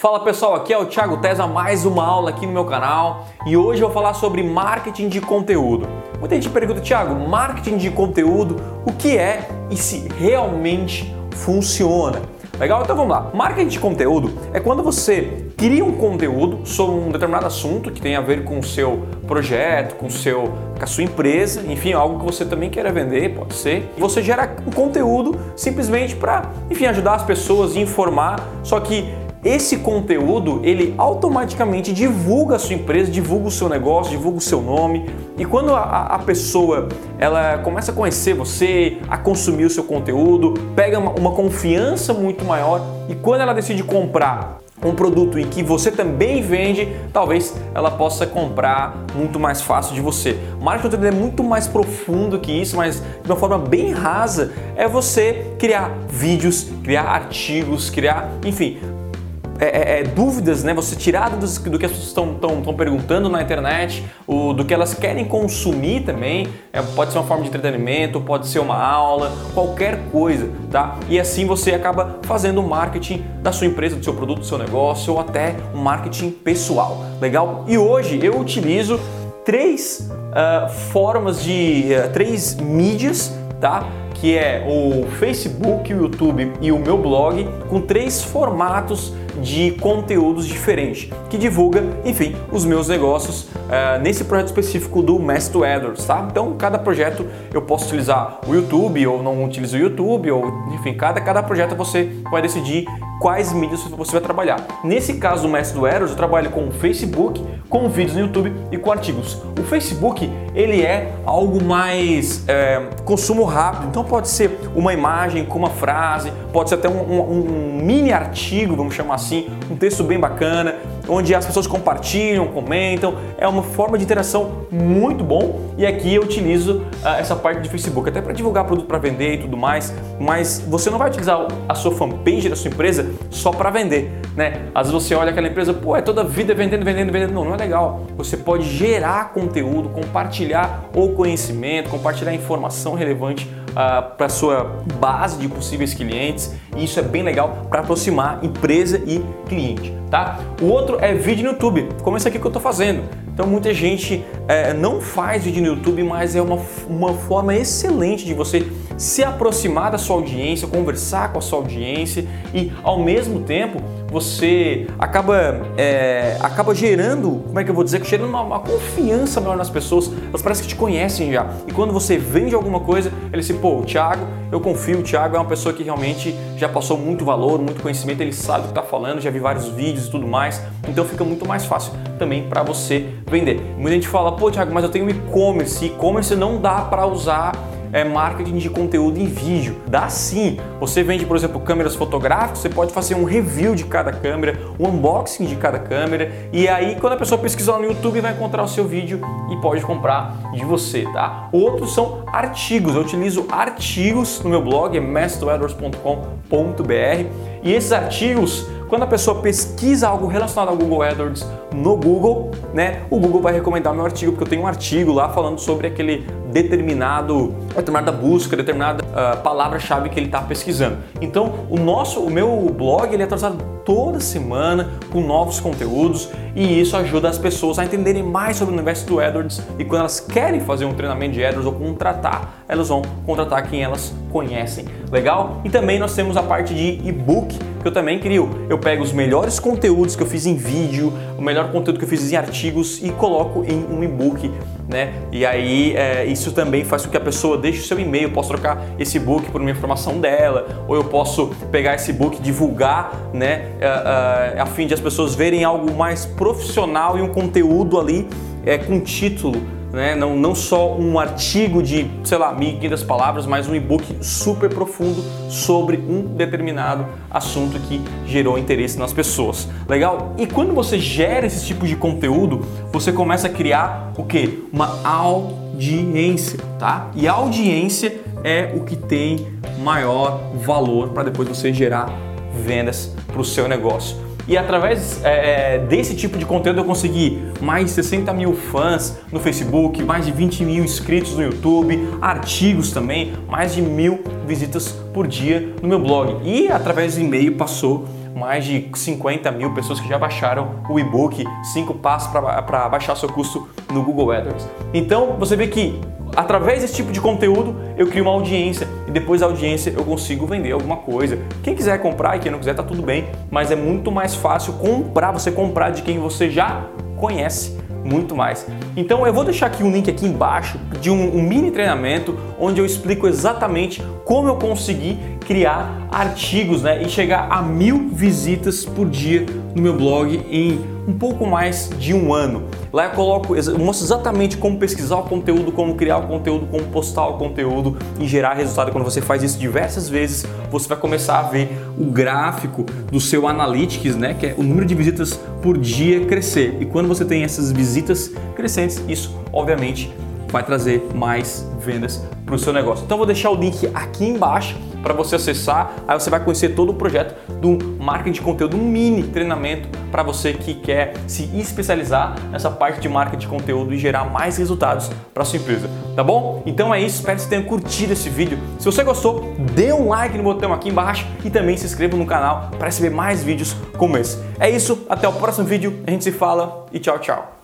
Fala pessoal, aqui é o Thiago Tesa, mais uma aula aqui no meu canal e hoje eu vou falar sobre marketing de conteúdo. Muita gente pergunta, Thiago, marketing de conteúdo, o que é e se realmente funciona? Legal? Então vamos lá. Marketing de conteúdo é quando você cria um conteúdo sobre um determinado assunto que tem a ver com o seu projeto, com, o seu, com a sua empresa, enfim, algo que você também queira vender, pode ser. E você gera um conteúdo simplesmente para, enfim, ajudar as pessoas, informar, só que esse conteúdo ele automaticamente divulga a sua empresa, divulga o seu negócio, divulga o seu nome. E quando a, a pessoa ela começa a conhecer você, a consumir o seu conteúdo, pega uma, uma confiança muito maior e quando ela decide comprar um produto em que você também vende, talvez ela possa comprar muito mais fácil de você. O marketing é muito mais profundo que isso, mas de uma forma bem rasa é você criar vídeos, criar artigos, criar, enfim, é, é, é, dúvidas, né? Você tirar do que as pessoas estão perguntando na internet, o, do que elas querem consumir também. É, pode ser uma forma de entretenimento, pode ser uma aula, qualquer coisa, tá? E assim você acaba fazendo o marketing da sua empresa, do seu produto, do seu negócio ou até um marketing pessoal. Legal? E hoje eu utilizo três uh, formas de uh, três mídias, tá? Que é o Facebook, o YouTube e o meu blog, com três formatos de conteúdos diferentes, que divulga, enfim, os meus negócios uh, nesse projeto específico do Master AdWords, tá? Então, cada projeto eu posso utilizar o YouTube ou não utilizo o YouTube, ou enfim, cada, cada projeto você vai decidir quais mídias você vai trabalhar. Nesse caso do Mestre do Eros, eu trabalho com o Facebook, com vídeos no YouTube e com artigos. O Facebook, ele é algo mais é, consumo rápido, então pode ser uma imagem com uma frase, pode ser até um, um, um mini artigo, vamos chamar assim, um texto bem bacana, onde as pessoas compartilham, comentam, é uma forma de interação muito bom e aqui eu utilizo uh, essa parte de Facebook até para divulgar produto para vender e tudo mais, mas você não vai utilizar a sua fanpage da sua empresa só para vender, né? Às vezes você olha aquela empresa, pô, é toda vida vendendo, vendendo, vendendo. Não, não é legal. Você pode gerar conteúdo, compartilhar o conhecimento, compartilhar informação relevante uh, ah, para sua base de possíveis clientes. E isso é bem legal para aproximar empresa e cliente, tá? O outro é vídeo no YouTube, como esse aqui que eu estou fazendo. Então muita gente é, não faz vídeo no YouTube, mas é uma, uma forma excelente de você se aproximar da sua audiência, conversar com a sua audiência e ao mesmo tempo você acaba, é, acaba gerando, como é que eu vou dizer, gerando uma, uma, confiança maior nas pessoas, elas parecem que te conhecem já. E quando você vende alguma coisa, eles se, pô, o Thiago, eu confio, o Thiago é uma pessoa que realmente já passou muito valor, muito conhecimento, ele sabe o que está falando, já vi vários vídeos e tudo mais, então fica muito mais fácil também para você vender. Muita gente fala, pô, Thiago, mas eu tenho e-commerce, e-commerce não dá para usar é, marketing de conteúdo em vídeo. Dá sim. Você vende, por exemplo, câmeras fotográficas, você pode fazer um review de cada câmera, um unboxing de cada câmera, e aí quando a pessoa pesquisar no YouTube vai encontrar o seu vídeo e pode comprar de você, tá? Outros são artigos. Eu utilizo artigos no meu blog, é e esses artigos quando a pessoa pesquisa algo relacionado ao Google AdWords no Google, né, o Google vai recomendar meu artigo, porque eu tenho um artigo lá falando sobre aquele determinado, determinada busca, determinada uh, palavra-chave que ele está pesquisando. Então, o nosso, o meu blog ele é atualizado toda semana com novos conteúdos e isso ajuda as pessoas a entenderem mais sobre o universo do AdWords e quando elas querem fazer um treinamento de AdWords ou contratar, elas vão contratar quem elas conhecem. Legal? E também nós temos a parte de e-book que eu também crio. Eu pego os melhores conteúdos que eu fiz em vídeo, o melhor conteúdo que eu fiz em artigos e coloco em um e-book, né? E aí é, isso também faz com que a pessoa deixe o seu e-mail, posso trocar esse e-book por uma informação dela, ou eu posso pegar esse e-book, divulgar, né? É, é, a fim de as pessoas verem algo mais profissional e um conteúdo ali é, com título né? não, não só um artigo de, sei lá, 1.500 palavras, mas um e-book super profundo sobre um determinado assunto que gerou interesse nas pessoas. Legal? E quando você gera esse tipo de conteúdo, você começa a criar o que? Uma audiência, tá? E a audiência é o que tem maior valor para depois você gerar vendas para o seu negócio. E através é, é, desse tipo de conteúdo eu consegui mais de 60 mil fãs no Facebook, mais de 20 mil inscritos no YouTube, artigos também, mais de mil visitas por dia no meu blog. E através do e-mail passou mais de 50 mil pessoas que já baixaram o e-book 5 passos para baixar seu custo no Google AdWords. Então você vê que através desse tipo de conteúdo eu crio uma audiência e depois da audiência eu consigo vender alguma coisa. Quem quiser comprar e quem não quiser tá tudo bem, mas é muito mais fácil comprar, você comprar de quem você já conhece muito mais. Então eu vou deixar aqui um link aqui embaixo de um, um, mini treinamento onde eu explico exatamente como eu consegui criar artigos né, e chegar a mil visitas por dia no meu blog em um pouco mais de um ano. Lá eu coloco, eu mostro exatamente como pesquisar o conteúdo, como criar o conteúdo, como postar o conteúdo e gerar resultado. Quando você faz isso diversas vezes, você vai começar a ver o gráfico do seu Analytics, né, que é o número de visitas por dia crescer. E quando você tem essas visitas crescentes, isso obviamente vai trazer mais vendas para o seu negócio. Então vou deixar o link aqui embaixo para você acessar. Aí você vai conhecer todo o projeto do marketing de conteúdo, um mini treinamento para você que quer se especializar nessa parte de marketing de conteúdo e gerar mais resultados para sua empresa, tá bom? Então é isso, espero que você tenha curtido esse vídeo. Se você gostou, dê um like no botão aqui embaixo e também se inscreva no canal para receber mais vídeos como esse. É isso, até o próximo vídeo, a gente se fala e tchau, tchau.